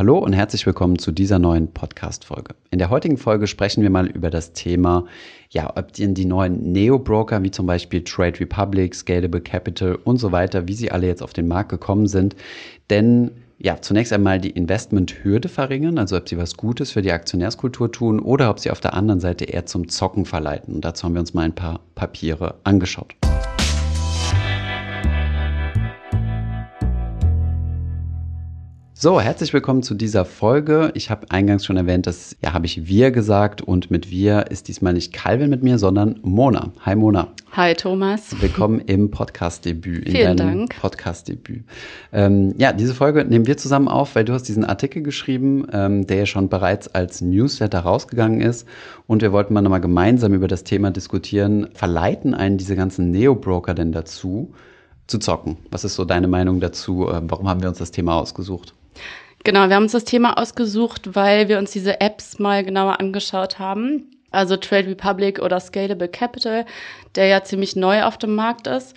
hallo und herzlich willkommen zu dieser neuen Podcast-Folge. In der heutigen Folge sprechen wir mal über das Thema, ja, ob die, die neuen Neo-Broker wie zum Beispiel Trade Republic, Scalable Capital und so weiter, wie sie alle jetzt auf den Markt gekommen sind. Denn ja, zunächst einmal die Investmenthürde verringern, also ob sie was Gutes für die Aktionärskultur tun oder ob sie auf der anderen Seite eher zum Zocken verleiten. Und dazu haben wir uns mal ein paar Papiere angeschaut. So, herzlich willkommen zu dieser Folge. Ich habe eingangs schon erwähnt, dass ja habe ich wir gesagt und mit wir ist diesmal nicht Calvin mit mir, sondern Mona. Hi Mona. Hi Thomas. Willkommen im Podcast-Debüt, Vielen deinem Podcast-Debüt. Ähm, ja, diese Folge nehmen wir zusammen auf, weil du hast diesen Artikel geschrieben, ähm, der ja schon bereits als Newsletter rausgegangen ist und wir wollten mal nochmal gemeinsam über das Thema diskutieren. Verleiten einen diese ganzen Neo-Broker denn dazu, zu zocken? Was ist so deine Meinung dazu? Äh, warum haben wir uns das Thema ausgesucht? Genau, wir haben uns das Thema ausgesucht, weil wir uns diese Apps mal genauer angeschaut haben. Also Trade Republic oder Scalable Capital, der ja ziemlich neu auf dem Markt ist.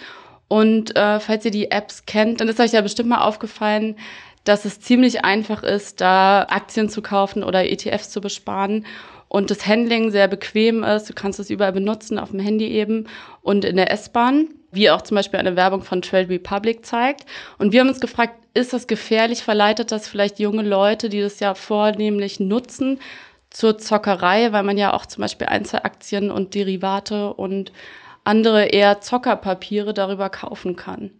Und äh, falls ihr die Apps kennt, dann ist euch ja bestimmt mal aufgefallen, dass es ziemlich einfach ist, da Aktien zu kaufen oder ETFs zu besparen und das Handling sehr bequem ist. Du kannst es überall benutzen, auf dem Handy eben und in der S-Bahn, wie auch zum Beispiel eine Werbung von Trade Republic zeigt. Und wir haben uns gefragt, ist das gefährlich? Verleitet das vielleicht junge Leute, die das ja vornehmlich nutzen, zur Zockerei, weil man ja auch zum Beispiel Einzelaktien und Derivate und andere eher Zockerpapiere darüber kaufen kann?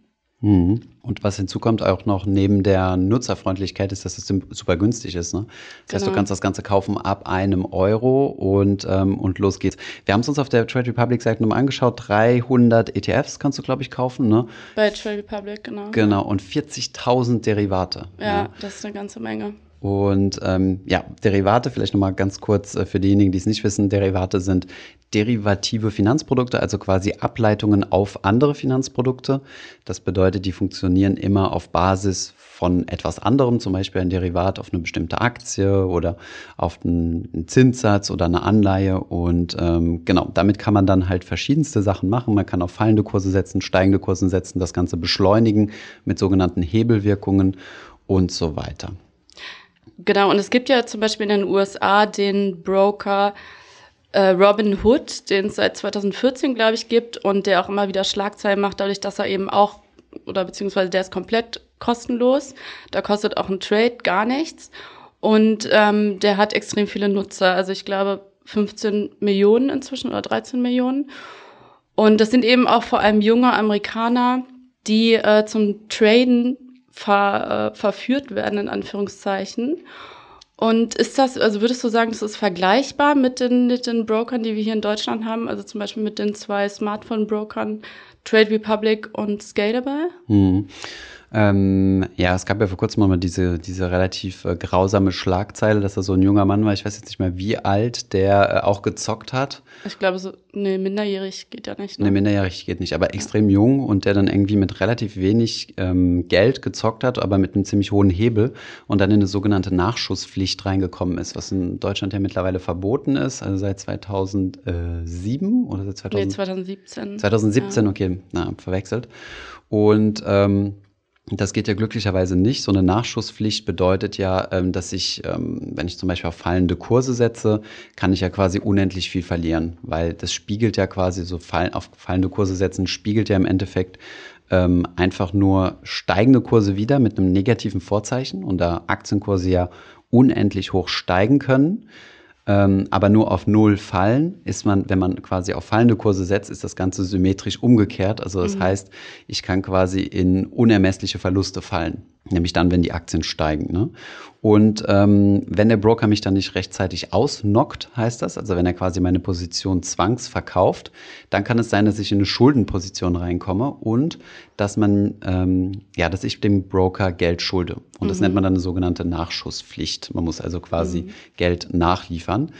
Mhm. Und was hinzukommt auch noch neben der Nutzerfreundlichkeit ist, dass es super günstig ist. Ne? Das genau. heißt, du genau. kannst das Ganze kaufen ab einem Euro und, ähm, und los geht's. Wir haben es uns auf der Trade Republic Seite nochmal angeschaut. 300 ETFs kannst du, glaube ich, kaufen. Ne? Bei Trade Republic, genau. Genau, und 40.000 Derivate. Ja, ja, das ist eine ganze Menge. Und ähm, ja, Derivate, vielleicht nochmal ganz kurz äh, für diejenigen, die es nicht wissen, Derivate sind derivative Finanzprodukte, also quasi Ableitungen auf andere Finanzprodukte. Das bedeutet, die funktionieren immer auf Basis von etwas anderem, zum Beispiel ein Derivat auf eine bestimmte Aktie oder auf einen Zinssatz oder eine Anleihe. Und ähm, genau, damit kann man dann halt verschiedenste Sachen machen. Man kann auf fallende Kurse setzen, steigende Kurse setzen, das Ganze beschleunigen mit sogenannten Hebelwirkungen und so weiter. Genau, und es gibt ja zum Beispiel in den USA den Broker äh, Robin Hood, den es seit 2014, glaube ich, gibt und der auch immer wieder Schlagzeilen macht, dadurch, dass er eben auch, oder beziehungsweise der ist komplett kostenlos. Da kostet auch ein Trade gar nichts. Und ähm, der hat extrem viele Nutzer. Also ich glaube 15 Millionen inzwischen oder 13 Millionen. Und das sind eben auch vor allem junge Amerikaner, die äh, zum Traden ver, äh, verführt werden, in Anführungszeichen. Und ist das, also würdest du sagen, das ist vergleichbar mit den, mit den Brokern, die wir hier in Deutschland haben? Also zum Beispiel mit den zwei Smartphone-Brokern Trade Republic und Scalable? Hm. Ähm, ja, es gab ja vor kurzem mal diese, diese relativ äh, grausame Schlagzeile, dass da so ein junger Mann war, ich weiß jetzt nicht mehr wie alt, der äh, auch gezockt hat. Ich glaube, so, nee, minderjährig geht ja nicht. Ne? Nee, minderjährig geht nicht, aber extrem jung und der dann irgendwie mit relativ wenig ähm, Geld gezockt hat, aber mit einem ziemlich hohen Hebel und dann in eine sogenannte Nachschusspflicht reingekommen ist, was in Deutschland ja mittlerweile verboten ist, also seit 2007 oder seit 2000? Nee, 2017. 2017, ja. okay, na, verwechselt. Und ähm, das geht ja glücklicherweise nicht. So eine Nachschusspflicht bedeutet ja, ähm, dass ich, ähm, wenn ich zum Beispiel auf fallende Kurse setze, kann ich ja quasi unendlich viel verlieren, weil das spiegelt ja quasi so auf fallende Kurse setzen, spiegelt ja im Endeffekt ähm, einfach nur steigende Kurse wieder mit einem negativen Vorzeichen und da Aktienkurse ja unendlich hoch steigen können ähm, aber nur auf Null fallen, ist man, wenn man quasi auf fallende Kurse setzt, ist das Ganze symmetrisch umgekehrt. Also das mhm. heißt, ich kann quasi in unermessliche Verluste fallen. Nämlich dann, wenn die Aktien steigen. Ne? Und ähm, wenn der Broker mich dann nicht rechtzeitig ausnockt, heißt das, also wenn er quasi meine Position zwangsverkauft, dann kann es sein, dass ich in eine Schuldenposition reinkomme und dass man, ähm, ja, dass ich dem Broker Geld schulde. Und das mhm. nennt man dann eine sogenannte Nachschusspflicht. Man muss also quasi mhm. Geld nachliefern.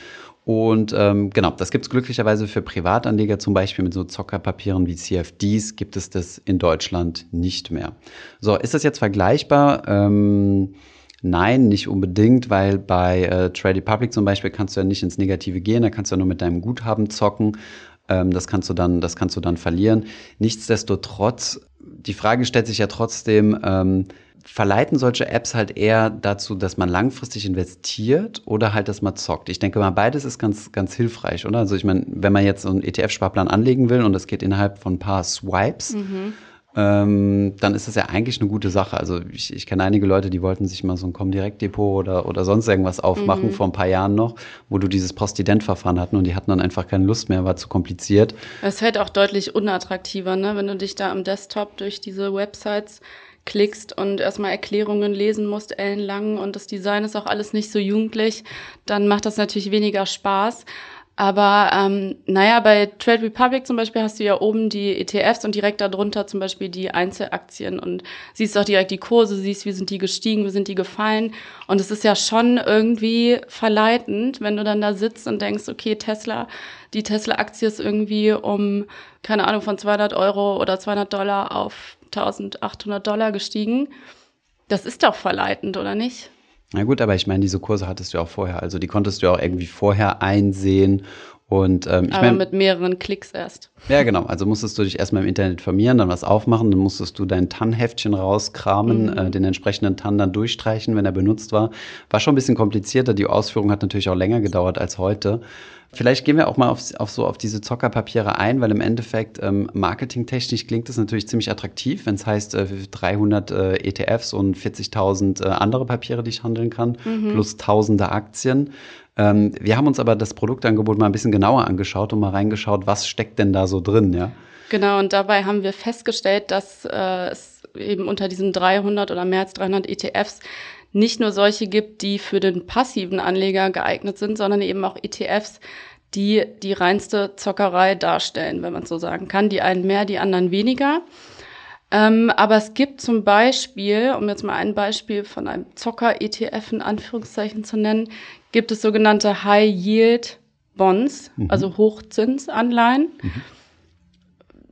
Und ähm, genau, das gibt es glücklicherweise für Privatanleger, zum Beispiel mit so Zockerpapieren wie CFDs, gibt es das in Deutschland nicht mehr. So, ist das jetzt vergleichbar? Ähm, nein, nicht unbedingt, weil bei äh, Trade Republic zum Beispiel kannst du ja nicht ins Negative gehen, da kannst du ja nur mit deinem Guthaben zocken. Ähm, das kannst du dann, das kannst du dann verlieren. Nichtsdestotrotz, die Frage stellt sich ja trotzdem, ähm, verleiten solche Apps halt eher dazu, dass man langfristig investiert oder halt, dass man zockt. Ich denke mal, beides ist ganz, ganz hilfreich, oder? Also ich meine, wenn man jetzt so einen ETF-Sparplan anlegen will und das geht innerhalb von ein paar Swipes, mhm ähm, dann ist das ja eigentlich eine gute Sache. Also ich, ich kenne einige Leute, die wollten sich mal so ein Comdirect-Depot oder, oder sonst irgendwas aufmachen, mhm. vor ein paar Jahren noch, wo du dieses Postident-Verfahren hatten und die hatten dann einfach keine Lust mehr, war zu kompliziert. Es fällt auch deutlich unattraktiver, ne? wenn du dich da am Desktop durch diese Websites klickst und erstmal Erklärungen lesen musst, ellenlang und das Design ist auch alles nicht so jugendlich, dann macht das natürlich weniger Spaß. Aber ähm, naja, bei Trade Republic zum Beispiel hast du ja oben die ETFs und direkt darunter zum Beispiel die Einzelaktien und siehst auch direkt die Kurse, siehst, wie sind die gestiegen, wie sind die gefallen. Und es ist ja schon irgendwie verleitend, wenn du dann da sitzt und denkst, okay, Tesla, die Tesla-Aktie ist irgendwie um, keine Ahnung, von 200 Euro oder 200 Dollar auf 1800 Dollar gestiegen. Das ist doch verleitend, oder nicht? Na gut, aber ich meine, diese Kurse hattest du auch vorher. Also die konntest du auch irgendwie vorher einsehen. Und, ähm, ich aber mein, mit mehreren Klicks erst. Ja, genau. Also musstest du dich erstmal im Internet informieren, dann was aufmachen, dann musstest du dein TAN-Heftchen rauskramen, mhm. äh, den entsprechenden TAN dann durchstreichen, wenn er benutzt war. War schon ein bisschen komplizierter. Die Ausführung hat natürlich auch länger gedauert als heute. Vielleicht gehen wir auch mal auf, auf so auf diese Zockerpapiere ein, weil im Endeffekt ähm, marketingtechnisch klingt es natürlich ziemlich attraktiv, wenn es heißt äh, 300 äh, ETFs und 40.000 äh, andere Papiere, die ich handeln kann, mhm. plus tausende Aktien. Ähm, wir haben uns aber das Produktangebot mal ein bisschen genauer angeschaut und mal reingeschaut, was steckt denn da so drin, ja? Genau, und dabei haben wir festgestellt, dass äh, es eben unter diesen 300 oder mehr als 300 ETFs nicht nur solche gibt, die für den passiven Anleger geeignet sind, sondern eben auch ETFs, die die reinste Zockerei darstellen, wenn man so sagen kann. Die einen mehr, die anderen weniger. Ähm, aber es gibt zum Beispiel, um jetzt mal ein Beispiel von einem Zocker-ETF in Anführungszeichen zu nennen, gibt es sogenannte High-Yield-Bonds, mhm. also Hochzinsanleihen. Mhm.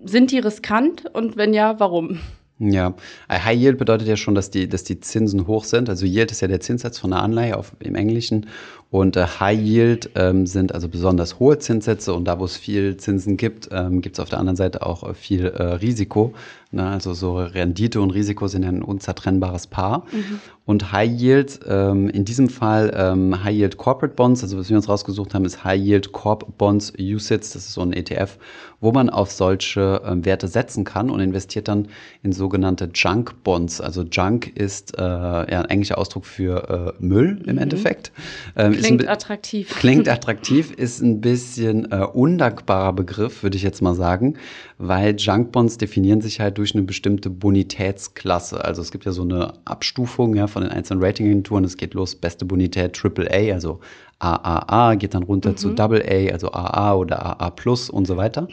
Sind die riskant und wenn ja, warum? Ja, äh, High Yield bedeutet ja schon, dass die, dass die Zinsen hoch sind. Also Yield ist ja der Zinssatz von einer Anleihe auf, im Englischen. Und äh, High Yield ähm, sind also besonders hohe Zinssätze. Und da, wo es viel Zinsen gibt, ähm, gibt es auf der anderen Seite auch äh, viel äh, Risiko. Ne? Also so Rendite und Risiko sind ja ein unzertrennbares Paar. Mhm. Und High Yield, ähm, in diesem Fall ähm, High Yield Corporate Bonds, also was wir uns rausgesucht haben, ist High Yield Corp Bonds USITS, das ist so ein ETF, wo man auf solche ähm, Werte setzen kann und investiert dann in sogenannte Junk Bonds. Also Junk ist äh, ja, ein englischer Ausdruck für äh, Müll im mhm. Endeffekt. Ähm, klingt attraktiv. Klingt attraktiv, ist ein bisschen äh, undankbarer Begriff, würde ich jetzt mal sagen, weil Junk Bonds definieren sich halt durch eine bestimmte Bonitätsklasse. Also es gibt ja so eine Abstufung, ja, von den einzelnen Ratingagenturen. Es geht los, beste Bonität AAA, also AAA, geht dann runter mhm. zu AA, also AA oder AA Plus und so weiter.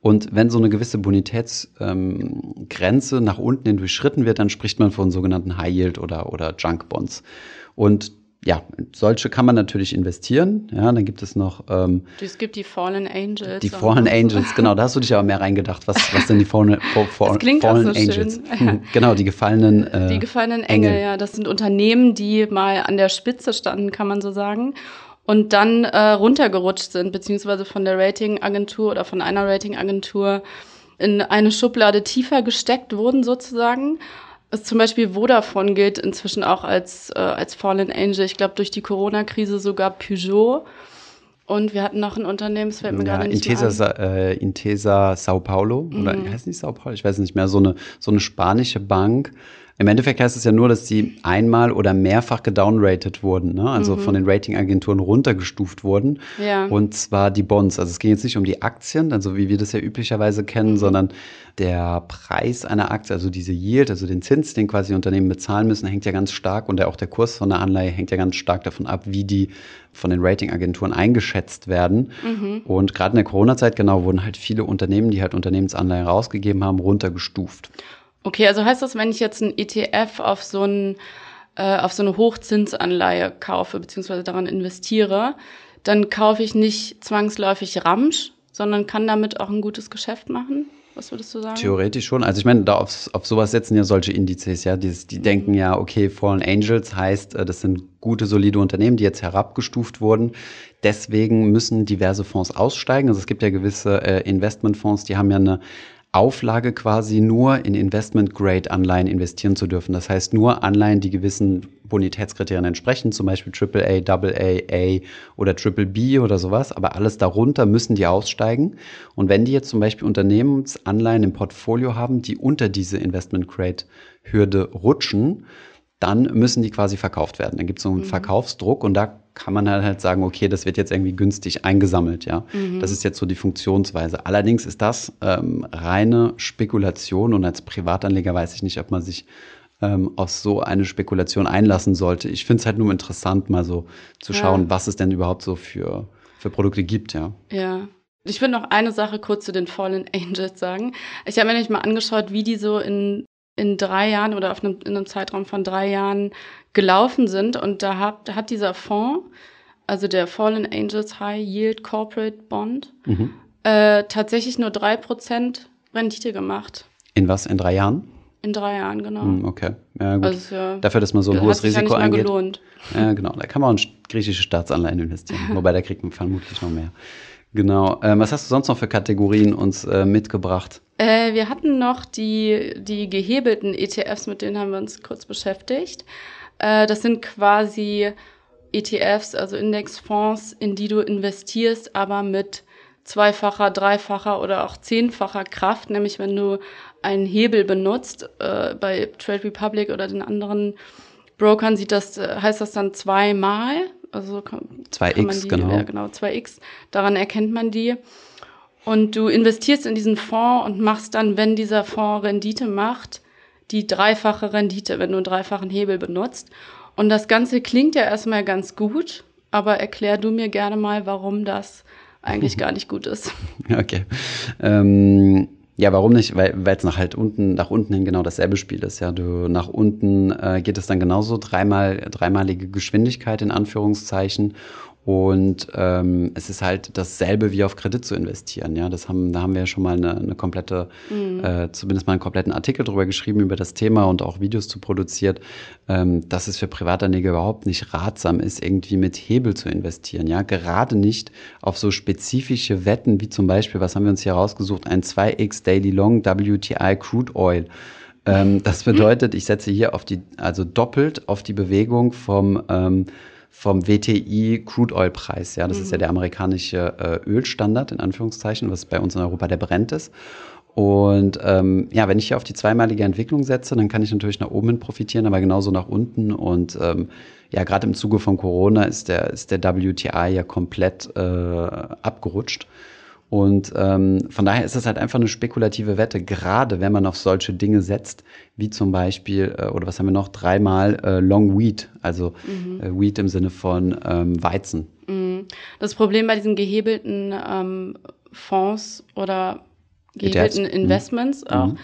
Und wenn so eine gewisse Bonitätsgrenze ähm, nach unten hin durchschritten wird, dann spricht man von sogenannten High Yield oder, oder Junk Bonds. Und ja, solche kann man natürlich investieren. Ja, dann gibt es noch. Ähm, es gibt die Fallen Angels. Die Fallen Angels, genau. Da hast du dich aber mehr reingedacht. Was, was denn die Fallen, das klingt Fallen auch so Angels? Schön. genau, die gefallenen. Äh, die gefallenen Engel, Engel, ja. Das sind Unternehmen, die mal an der Spitze standen, kann man so sagen. Und dann äh, runtergerutscht sind, beziehungsweise von der Ratingagentur oder von einer Ratingagentur in eine Schublade tiefer gesteckt wurden, sozusagen. Also zum Beispiel Vodafone gilt inzwischen auch als, äh, als Fallen Angel. Ich glaube, durch die Corona-Krise sogar Peugeot. Und wir hatten noch ein Unternehmen, es fällt mir ja, gerade nicht Intesa, mehr ein. Äh, Intesa Sao Paulo, oder mhm. heißt nicht Sao Paulo? Ich weiß nicht mehr. So eine, so eine spanische Bank, im Endeffekt heißt es ja nur, dass sie einmal oder mehrfach gedownrated wurden, ne? also mhm. von den Ratingagenturen runtergestuft wurden. Ja. Und zwar die Bonds. Also es ging jetzt nicht um die Aktien, also wie wir das ja üblicherweise kennen, mhm. sondern der Preis einer Aktie, also diese Yield, also den Zins, den quasi Unternehmen bezahlen müssen, hängt ja ganz stark und auch der Kurs von der Anleihe hängt ja ganz stark davon ab, wie die von den Ratingagenturen eingeschätzt werden. Mhm. Und gerade in der Corona-Zeit genau wurden halt viele Unternehmen, die halt Unternehmensanleihen rausgegeben haben, runtergestuft. Okay, also heißt das, wenn ich jetzt ein ETF auf so, ein, äh, auf so eine Hochzinsanleihe kaufe, beziehungsweise daran investiere, dann kaufe ich nicht zwangsläufig Ramsch, sondern kann damit auch ein gutes Geschäft machen? Was würdest du sagen? Theoretisch schon. Also ich meine, da auf, auf sowas setzen ja solche Indizes, ja. Die, die mhm. denken ja, okay, Fallen Angels heißt, äh, das sind gute, solide Unternehmen, die jetzt herabgestuft wurden. Deswegen müssen diverse Fonds aussteigen. Also es gibt ja gewisse äh, Investmentfonds, die haben ja eine Auflage quasi nur in Investment-Grade-Anleihen investieren zu dürfen. Das heißt nur Anleihen, die gewissen Bonitätskriterien entsprechen, zum Beispiel AAA, AA, A oder Triple B oder sowas. Aber alles darunter müssen die aussteigen. Und wenn die jetzt zum Beispiel Unternehmensanleihen im Portfolio haben, die unter diese Investment-Grade-Hürde rutschen, dann müssen die quasi verkauft werden. Dann gibt es so einen mhm. Verkaufsdruck und da kann man halt, sagen, okay, das wird jetzt irgendwie günstig eingesammelt, ja. Mhm. Das ist jetzt so die Funktionsweise. Allerdings ist das ähm, reine Spekulation und als Privatanleger weiß ich nicht, ob man sich ähm, auf so eine Spekulation einlassen sollte. Ich finde es halt nur interessant, mal so zu schauen, ja. was es denn überhaupt so für, für Produkte gibt, ja. Ja. Ich will noch eine Sache kurz zu den Fallen Angels sagen. Ich habe mir nämlich mal angeschaut, wie die so in in drei Jahren oder auf einem, in einem Zeitraum von drei Jahren gelaufen sind. Und da hat, hat dieser Fonds, also der Fallen Angels High Yield Corporate Bond, mhm. äh, tatsächlich nur drei Prozent Rendite gemacht. In was? In drei Jahren? In drei Jahren, genau. Hm, okay, ja gut. Also, ja, Dafür, dass man so ein hohes Risiko ja eingeht. Gelohnt. Ja, genau. Da kann man auch in griechische Staatsanleihen investieren. Wobei, da kriegt man vermutlich noch mehr. Genau. Ähm, was hast du sonst noch für Kategorien uns äh, mitgebracht? Äh, wir hatten noch die, die gehebelten ETFs, mit denen haben wir uns kurz beschäftigt. Äh, das sind quasi ETFs, also Indexfonds, in die du investierst, aber mit zweifacher, dreifacher oder auch zehnfacher Kraft, nämlich wenn du einen Hebel benutzt, äh, bei Trade Republic oder den anderen Brokern sieht das, äh, heißt das dann zweimal, also 2x, genau. Ja, genau, 2x, daran erkennt man die. Und du investierst in diesen Fonds und machst dann, wenn dieser Fonds Rendite macht, die dreifache Rendite, wenn du einen dreifachen Hebel benutzt. Und das Ganze klingt ja erstmal ganz gut, aber erklär du mir gerne mal, warum das eigentlich gar nicht gut ist. Okay. Ähm, ja, warum nicht? Weil es nach halt unten, nach unten hin genau dasselbe Spiel ist. Ja, du nach unten äh, geht es dann genauso dreimal, dreimalige Geschwindigkeit in Anführungszeichen und ähm, es ist halt dasselbe wie auf Kredit zu investieren. Ja, das haben, da haben wir ja schon mal eine, eine komplette, mhm. äh, zumindest mal einen kompletten Artikel drüber geschrieben über das Thema und auch Videos zu produziert, ähm, dass es für Privatanleger überhaupt nicht ratsam ist, irgendwie mit Hebel zu investieren. Ja, gerade nicht auf so spezifische Wetten wie zum Beispiel, was haben wir uns hier rausgesucht, ein 2x Daily Long WTI Crude Oil. Ähm, das bedeutet, ich setze hier auf die, also doppelt auf die Bewegung vom ähm, vom WTI Crude Oil Preis. Ja, das mhm. ist ja mhm. der amerikanische äh, Ölstandard in Anführungszeichen, was bei uns in Europa der Brent ist. Und ähm, ja, wenn ich hier auf die zweimalige Entwicklung setze, dann kann ich natürlich nach oben hin profitieren, aber genauso nach unten. Und ähm, ja, gerade im Zuge von Corona ist der, ist der WTI ja komplett äh, abgerutscht. Und ähm, von daher ist es halt einfach eine spekulative Wette, gerade wenn man auf solche Dinge setzt, wie zum Beispiel, äh, oder was haben wir noch, dreimal äh, Long Wheat, also mhm. äh, Wheat im Sinne von ähm, Weizen. Mhm. Das Problem bei diesen gehebelten ähm, Fonds oder gehebelten ETFs. Mhm. Investments mhm. auch,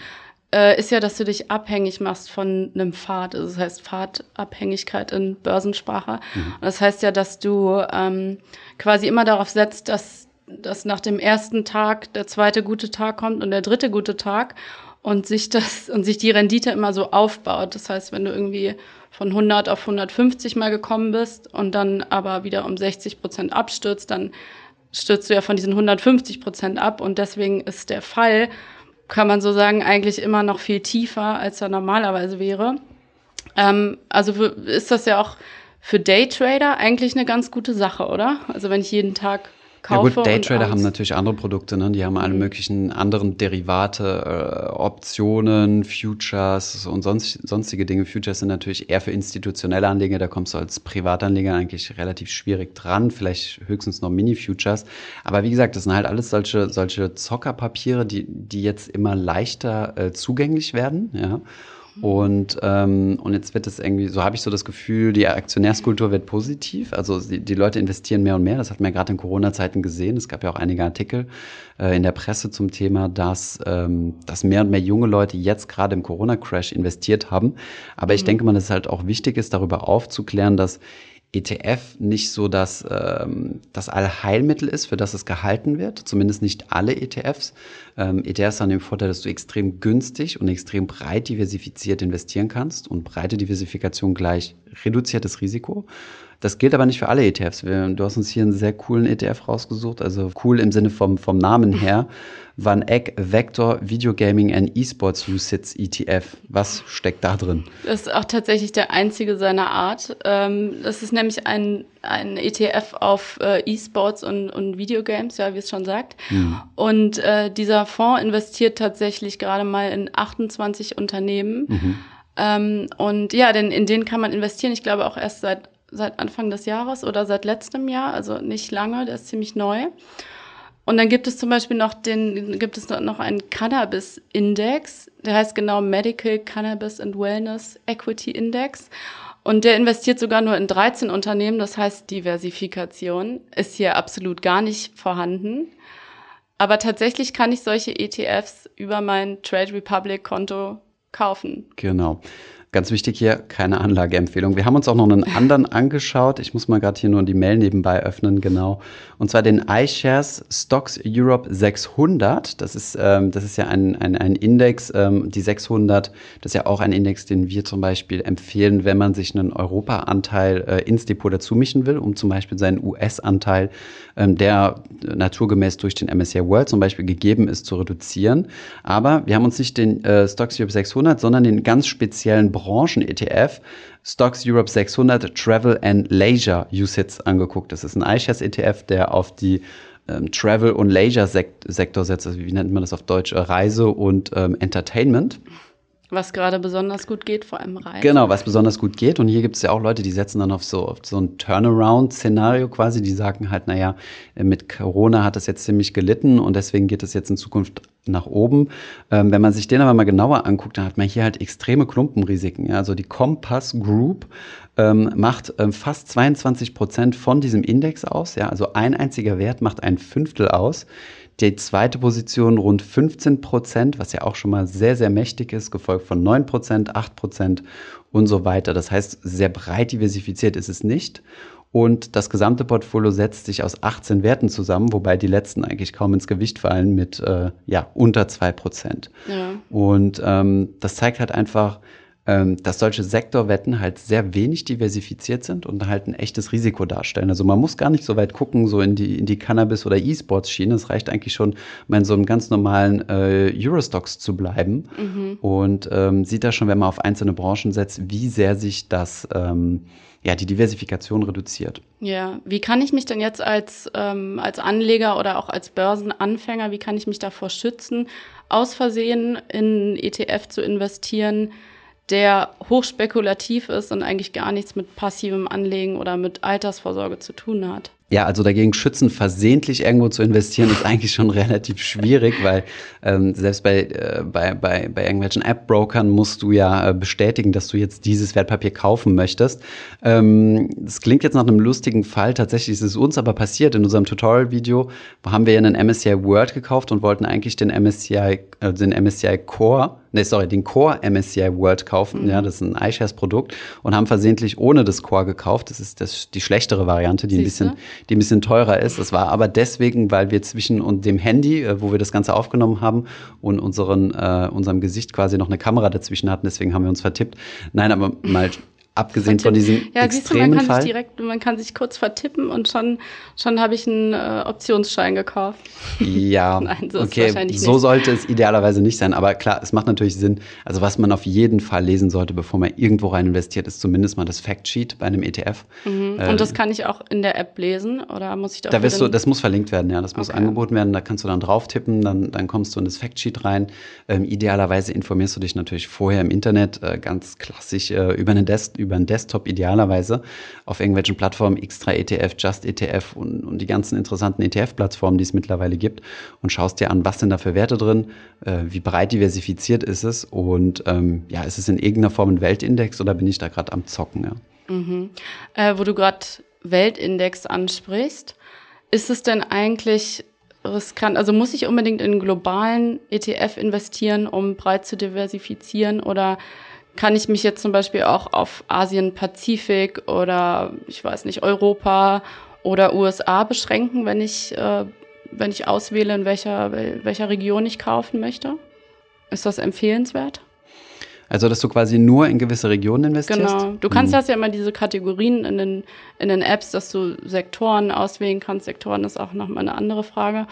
äh, ist ja, dass du dich abhängig machst von einem Pfad. Also das heißt Pfadabhängigkeit in Börsensprache. Mhm. das heißt ja, dass du ähm, quasi immer darauf setzt, dass dass nach dem ersten Tag der zweite gute Tag kommt und der dritte gute Tag und sich das und sich die Rendite immer so aufbaut. Das heißt, wenn du irgendwie von 100 auf 150 mal gekommen bist und dann aber wieder um 60 Prozent abstürzt, dann stürzt du ja von diesen 150 Prozent ab und deswegen ist der Fall, kann man so sagen, eigentlich immer noch viel tiefer, als er normalerweise wäre. Ähm, also ist das ja auch für Daytrader eigentlich eine ganz gute Sache, oder? Also wenn ich jeden Tag kaufe. Ja gut, Daytrader haben natürlich andere Produkte, ne? Die haben alle mhm. möglichen anderen Derivate, äh, Optionen, Futures und sonst, sonstige Dinge. Futures sind natürlich eher für institutionelle Anleger, da kommst du als Privatanleger eigentlich relativ schwierig dran, vielleicht höchstens noch Mini-Futures. Aber wie gesagt, das sind halt alles solche, solche Zockerpapiere, die, die jetzt immer leichter äh, zugänglich werden, ja. Und, ähm, und jetzt wird es irgendwie, so habe ich so das Gefühl, die Aktionärskultur wird positiv. Also die, die Leute investieren mehr und mehr. Das hat man ja gerade in Corona-Zeiten gesehen. Es gab ja auch einige Artikel äh, in der Presse zum Thema, dass, ähm, dass mehr und mehr junge Leute jetzt gerade im Corona-Crash investiert haben. Aber mhm. ich denke mal, dass es halt auch wichtig ist, darüber aufzuklären, dass ETF nicht so das, ähm, das Allheilmittel ist, für das es gehalten wird, zumindest nicht alle ETFs. Ähm, ETFs haben den Vorteil, dass du extrem günstig und extrem breit diversifiziert investieren kannst und breite Diversifikation gleich reduziertes Risiko. Das gilt aber nicht für alle ETFs. Du hast uns hier einen sehr coolen ETF rausgesucht, also cool im Sinne vom, vom Namen her. Van Eck Vector Video Gaming and Esports USITS ETF. Was steckt da drin? Das ist auch tatsächlich der einzige seiner Art. Ähm, das ist nämlich ein, ein ETF auf äh, E-Sports und, und Videogames, ja, wie es schon sagt. Mhm. Und äh, dieser Fonds investiert tatsächlich gerade mal in 28 Unternehmen. Mhm. Ähm, und ja, denn in denen kann man investieren. Ich glaube auch erst seit seit Anfang des Jahres oder seit letztem Jahr, also nicht lange, der ist ziemlich neu. Und dann gibt es zum Beispiel noch den, gibt es noch einen Cannabis-Index, der heißt genau Medical Cannabis and Wellness Equity Index. Und der investiert sogar nur in 13 Unternehmen, das heißt Diversifikation ist hier absolut gar nicht vorhanden. Aber tatsächlich kann ich solche ETFs über mein Trade Republic Konto kaufen. Genau. Ganz wichtig hier, keine Anlageempfehlung. Wir haben uns auch noch einen anderen angeschaut. Ich muss mal gerade hier nur die Mail nebenbei öffnen, genau. Und zwar den iShares Stocks Europe 600. Das ist, ähm, das ist ja ein, ein, ein Index, ähm, die 600, das ist ja auch ein Index, den wir zum Beispiel empfehlen, wenn man sich einen Europa-Anteil äh, ins Depot dazu mischen will, um zum Beispiel seinen US-Anteil, ähm, der naturgemäß durch den MSCI World zum Beispiel gegeben ist, zu reduzieren. Aber wir haben uns nicht den äh, Stocks Europe 600, sondern den ganz speziellen Branchen-ETF Stocks Europe 600 Travel and Leisure USITS angeguckt. Das ist ein iShares ETF, der auf die ähm, Travel- und Leisure-Sektor setzt. Also wie nennt man das auf Deutsch? Reise und ähm, Entertainment. Was gerade besonders gut geht, vor allem Reisen. Genau, was besonders gut geht. Und hier gibt es ja auch Leute, die setzen dann auf so, auf so ein Turnaround-Szenario quasi. Die sagen halt, naja, mit Corona hat das jetzt ziemlich gelitten und deswegen geht es jetzt in Zukunft nach oben. Ähm, wenn man sich den aber mal genauer anguckt, dann hat man hier halt extreme Klumpenrisiken. Ja? Also die Compass Group ähm, macht ähm, fast 22 Prozent von diesem Index aus. Ja? Also ein einziger Wert macht ein Fünftel aus. Die zweite Position rund 15 Prozent, was ja auch schon mal sehr, sehr mächtig ist, gefolgt von 9 Prozent, 8 Prozent und so weiter. Das heißt, sehr breit diversifiziert ist es nicht. Und das gesamte Portfolio setzt sich aus 18 Werten zusammen, wobei die letzten eigentlich kaum ins Gewicht fallen mit äh, ja, unter 2 Prozent. Ja. Und ähm, das zeigt halt einfach, dass solche Sektorwetten halt sehr wenig diversifiziert sind und halt ein echtes Risiko darstellen. Also man muss gar nicht so weit gucken, so in die, in die Cannabis- oder E-Sports-Schiene. Es reicht eigentlich schon, mal in so einem ganz normalen äh, Eurostocks zu bleiben mhm. und ähm, sieht da schon, wenn man auf einzelne Branchen setzt, wie sehr sich das ähm, ja, die Diversifikation reduziert. Ja, wie kann ich mich denn jetzt als, ähm, als Anleger oder auch als Börsenanfänger, wie kann ich mich davor schützen, aus Versehen in ETF zu investieren, der hochspekulativ ist und eigentlich gar nichts mit passivem Anlegen oder mit Altersvorsorge zu tun hat. Ja, also dagegen schützen, versehentlich irgendwo zu investieren, ist eigentlich schon relativ schwierig, weil ähm, selbst bei, äh, bei, bei, bei irgendwelchen App-Brokern musst du ja äh, bestätigen, dass du jetzt dieses Wertpapier kaufen möchtest. Ähm, das klingt jetzt nach einem lustigen Fall. Tatsächlich ist es uns aber passiert. In unserem Tutorial-Video haben wir ja einen MSCI World gekauft und wollten eigentlich den MSCI, äh, den MSCI Core nee, sorry, den Core MSCI World kaufen. Mhm. Ja, das ist ein iShares-Produkt und haben versehentlich ohne das Core gekauft. Das ist das, die schlechtere Variante, die ein, bisschen, die ein bisschen teurer ist. Das war aber deswegen, weil wir zwischen dem Handy, äh, wo wir das Ganze aufgenommen haben, und unseren, äh, unserem Gesicht quasi noch eine Kamera dazwischen hatten. Deswegen haben wir uns vertippt. Nein, aber mal Abgesehen von diesem ja, extremen du, man kann Fall. Sich direkt, man kann sich kurz vertippen und schon, schon habe ich einen äh, Optionsschein gekauft. Ja, Nein, so okay, so sollte es idealerweise nicht sein. Aber klar, es macht natürlich Sinn. Also was man auf jeden Fall lesen sollte, bevor man irgendwo rein investiert, ist zumindest mal das Factsheet bei einem ETF. Mhm. Äh, und das kann ich auch in der App lesen oder muss ich da? Da wirst du, das muss verlinkt werden, ja. Das okay. muss angeboten werden. Da kannst du dann drauf tippen, dann, dann kommst du in das Factsheet rein. Ähm, idealerweise informierst du dich natürlich vorher im Internet, äh, ganz klassisch äh, über einen Desk über einen Desktop idealerweise auf irgendwelchen Plattformen, Extra ETF, Just ETF und, und die ganzen interessanten ETF-Plattformen, die es mittlerweile gibt und schaust dir an, was sind da für Werte drin, äh, wie breit diversifiziert ist es und ähm, ja, ist es in irgendeiner Form ein Weltindex oder bin ich da gerade am Zocken? Ja? Mhm. Äh, wo du gerade Weltindex ansprichst, ist es denn eigentlich riskant? Also muss ich unbedingt in einen globalen ETF investieren, um breit zu diversifizieren oder kann ich mich jetzt zum Beispiel auch auf Asien, Pazifik oder ich weiß nicht, Europa oder USA beschränken, wenn ich, äh, wenn ich auswähle, in welcher, welcher Region ich kaufen möchte? Ist das empfehlenswert? Also, dass du quasi nur in gewisse Regionen investierst? Genau. Du kannst, mhm. hast ja immer diese Kategorien in den, in den Apps, dass du Sektoren auswählen kannst. Sektoren ist auch nochmal eine andere Frage.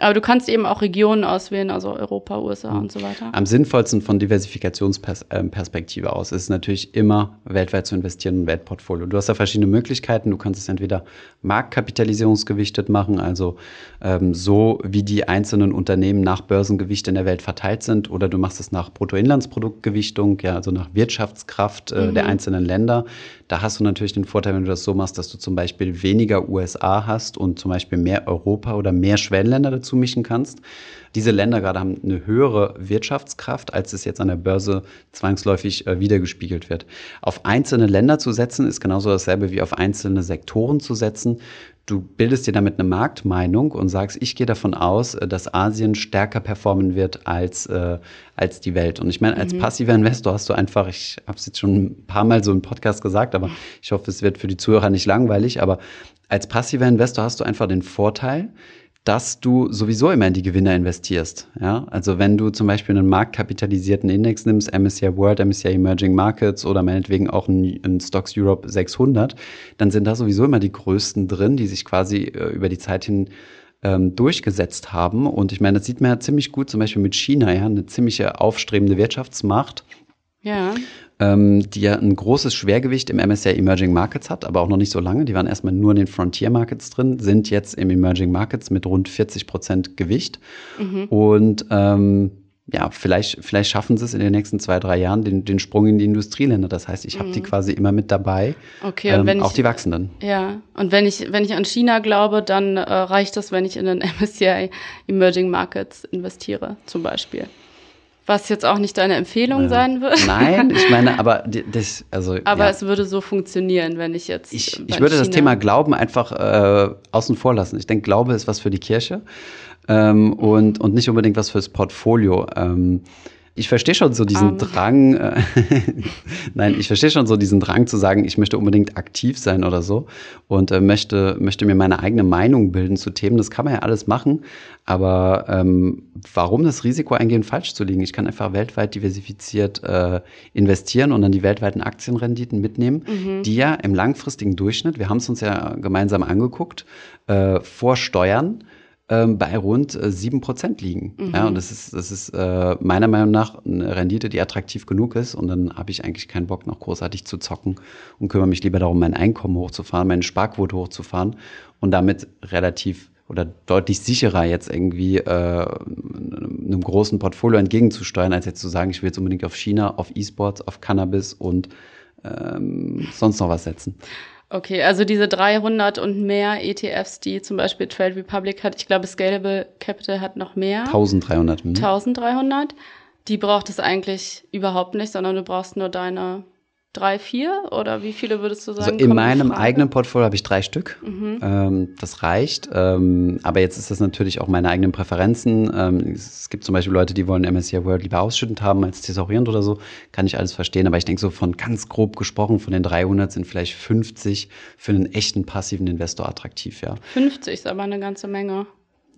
Aber du kannst eben auch Regionen auswählen, also Europa, USA mhm. und so weiter. Am sinnvollsten von Diversifikationsperspektive aus ist es natürlich immer weltweit zu investieren in Weltportfolio. Du hast da verschiedene Möglichkeiten. Du kannst es entweder marktkapitalisierungsgewichtet machen, also ähm, so wie die einzelnen Unternehmen nach Börsengewicht in der Welt verteilt sind, oder du machst es nach Bruttoinlandsproduktgewichtung, ja, also nach Wirtschaftskraft äh, mhm. der einzelnen Länder. Da hast du natürlich den Vorteil, wenn du das so machst, dass du zum Beispiel weniger USA hast und zum Beispiel mehr Europa oder mehr Schwellenländer dazu mischen kannst. Diese Länder gerade haben eine höhere Wirtschaftskraft, als es jetzt an der Börse zwangsläufig äh, wiedergespiegelt wird. Auf einzelne Länder zu setzen, ist genauso dasselbe wie auf einzelne Sektoren zu setzen. Du bildest dir damit eine Marktmeinung und sagst, ich gehe davon aus, äh, dass Asien stärker performen wird als, äh, als die Welt. Und ich meine, als mhm. passiver Investor hast du einfach, ich habe es jetzt schon ein paar Mal so im Podcast gesagt, aber ich hoffe, es wird für die Zuhörer nicht langweilig, aber als passiver Investor hast du einfach den Vorteil, dass du sowieso immer in die Gewinner investierst. Ja? Also wenn du zum Beispiel einen marktkapitalisierten Index nimmst, MSCI World, MSCI Emerging Markets oder meinetwegen auch einen, Stocks Europe 600, dann sind da sowieso immer die größten drin, die sich quasi äh, über die Zeit hin ähm, durchgesetzt haben. Und ich meine, das sieht man ja ziemlich gut, zum Beispiel mit China, ja, eine ziemliche aufstrebende Wirtschaftsmacht. Ja ähm, die ja ein großes Schwergewicht im MSCI Emerging Markets hat, aber auch noch nicht so lange. Die waren erstmal nur in den Frontier Markets drin, sind jetzt im Emerging Markets mit rund 40 Prozent Gewicht. Mhm. Und ähm, ja, vielleicht, vielleicht schaffen sie es in den nächsten zwei, drei Jahren, den, den Sprung in die Industrieländer. Das heißt, ich habe mhm. die quasi immer mit dabei. Okay, und ähm, wenn auch ich, die wachsenden. Ja, und wenn ich, wenn ich an China glaube, dann äh, reicht das, wenn ich in den MSCI Emerging Markets investiere, zum Beispiel. Was jetzt auch nicht deine Empfehlung äh, sein wird. Nein, ich meine, aber das, also. Aber ja. es würde so funktionieren, wenn ich jetzt. Ich, ich würde China das Thema Glauben einfach äh, außen vor lassen. Ich denke, Glaube ist was für die Kirche ähm, und, und nicht unbedingt was fürs Portfolio. Ähm, ich verstehe schon so diesen um. Drang, äh, nein, ich verstehe schon so diesen Drang zu sagen, ich möchte unbedingt aktiv sein oder so und äh, möchte, möchte mir meine eigene Meinung bilden zu Themen. Das kann man ja alles machen, aber ähm, warum das Risiko eingehen, falsch zu liegen? Ich kann einfach weltweit diversifiziert äh, investieren und dann die weltweiten Aktienrenditen mitnehmen, mhm. die ja im langfristigen Durchschnitt, wir haben es uns ja gemeinsam angeguckt, äh, vor Steuern ähm, bei rund äh, sieben Prozent liegen. Mhm. Ja, und das ist, das ist äh, meiner Meinung nach eine Rendite, die attraktiv genug ist. Und dann habe ich eigentlich keinen Bock, noch großartig zu zocken und kümmere mich lieber darum, mein Einkommen hochzufahren, meine Sparquote hochzufahren und damit relativ oder deutlich sicherer jetzt irgendwie äh, einem großen Portfolio entgegenzusteuern, als jetzt zu sagen, ich will jetzt unbedingt auf China, auf E-Sports, auf Cannabis und ähm, sonst noch was setzen. Okay, also diese 300 und mehr ETFs, die zum Beispiel Trade Republic hat, ich glaube Scalable Capital hat noch mehr. 1300. 1300. Die braucht es eigentlich überhaupt nicht, sondern du brauchst nur deine drei, vier oder wie viele würdest du sagen? Also in meinem eigenen Portfolio habe ich drei Stück. Mhm. Ähm, das reicht. Ähm, aber jetzt ist das natürlich auch meine eigenen Präferenzen. Ähm, es gibt zum Beispiel Leute, die wollen MSCI World lieber ausschüttend haben als thesaurierend oder so. Kann ich alles verstehen. Aber ich denke so von ganz grob gesprochen, von den 300 sind vielleicht 50 für einen echten passiven Investor attraktiv, ja. 50 ist aber eine ganze Menge.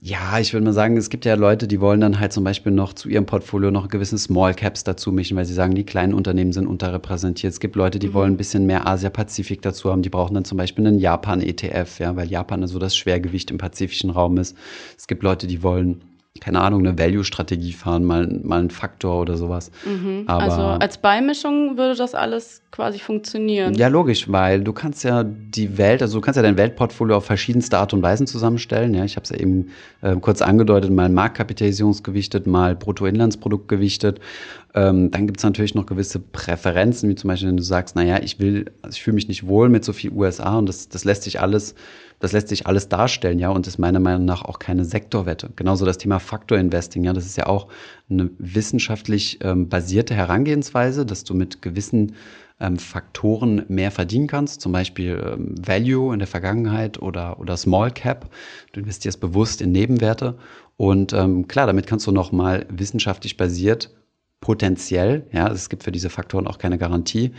Ja, ich würde mal sagen, es gibt ja Leute, die wollen dann halt zum Beispiel noch zu ihrem Portfolio noch gewissen Small Caps dazu mischen, weil sie sagen, die kleinen Unternehmen sind unterrepräsentiert. Es gibt Leute, die mhm. wollen ein bisschen mehr Asia-Pazifik dazu haben. Die brauchen dann zum Beispiel einen Japan-ETF, ja, weil Japan so das Schwergewicht im pazifischen Raum ist. Es gibt Leute, die wollen keine Ahnung, eine Value-Strategie fahren, mal, mal ein Faktor oder sowas. Mhm. also als Beimischung würde das alles quasi funktionieren. Ja, logisch, weil du kannst ja die Welt, also du kannst ja dein Weltportfolio auf verschiedenste Art und Weisen zusammenstellen. Ja, ich habe es ja eben äh, kurz angedeutet, mal Marktkapitalisierungsgewichtet, mal Bruttoinlandsprodukt gewichtet. Ähm, dann gibt es natürlich noch gewisse Präferenzen, wie zum Beispiel, wenn du sagst, naja, ich will, also ich fühle mich nicht wohl mit so viel USA und das, das lässt sich alles das lässt sich alles darstellen, ja, und ist meiner Meinung nach auch keine Sektorwette. Genauso das Thema Faktor Investing, ja, das ist ja auch eine wissenschaftlich ähm, basierte Herangehensweise, dass du mit gewissen ähm, Faktoren mehr verdienen kannst, zum Beispiel ähm, Value in der Vergangenheit oder, oder Small Cap. Du investierst bewusst in Nebenwerte und ähm, klar, damit kannst du nochmal wissenschaftlich basiert potenziell, ja, es gibt für diese Faktoren auch keine Garantie,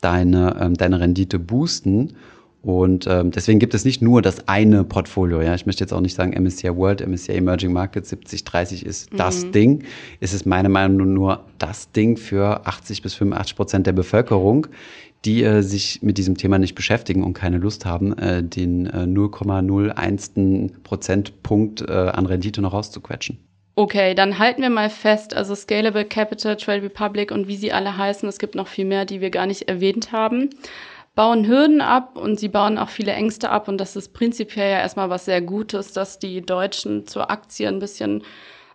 deine, ähm, deine Rendite boosten Und ähm, deswegen gibt es nicht nur das eine Portfolio. Ja, ich möchte jetzt auch nicht sagen MSCI World, MSCI Emerging Markets 70, 30 ist mhm. das Ding. Es ist meiner Meinung nach nur das Ding für 80 bis 85 Prozent der Bevölkerung, die äh, sich mit diesem Thema nicht beschäftigen und keine Lust haben, äh, den äh, 0,01. Prozentpunkt äh, an Rendite noch rauszuquetschen. Okay, dann halten wir mal fest, also Scalable Capital, Trade Republic und wie sie alle heißen, es gibt noch viel mehr, die wir gar nicht erwähnt haben, bauen Hürden ab und sie bauen auch viele Ängste ab und das ist prinzipiell ja erstmal was sehr Gutes, dass die Deutschen zur Aktie ein bisschen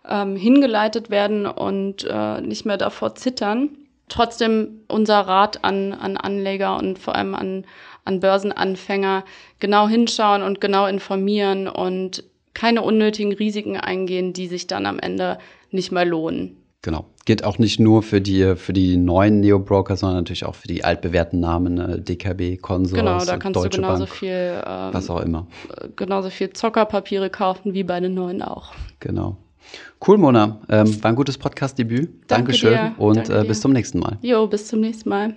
ähm, hingeleitet werden und äh, nicht mehr davor zittern. Trotzdem unser Rat an, an Anleger und vor allem an, an Börsenanfänger, genau hinschauen und genau informieren und keine unnötigen Risiken eingehen, die sich dann am Ende nicht mehr lohnen. Genau. Geht auch nicht nur für die, für die neuen Neo-Broker, sondern natürlich auch für die altbewährten Namen, äh, DKB, Consors, Genau, da kannst Deutsche du genauso Bank, viel, ähm, was auch immer. Äh, genauso viel Zockerpapiere kaufen wie bei den neuen auch. Genau. Cool, Mona. Ähm, war ein gutes Podcast-Debüt. Danke Dankeschön dir. und Danke äh, bis zum nächsten Mal. Jo, bis zum nächsten Mal.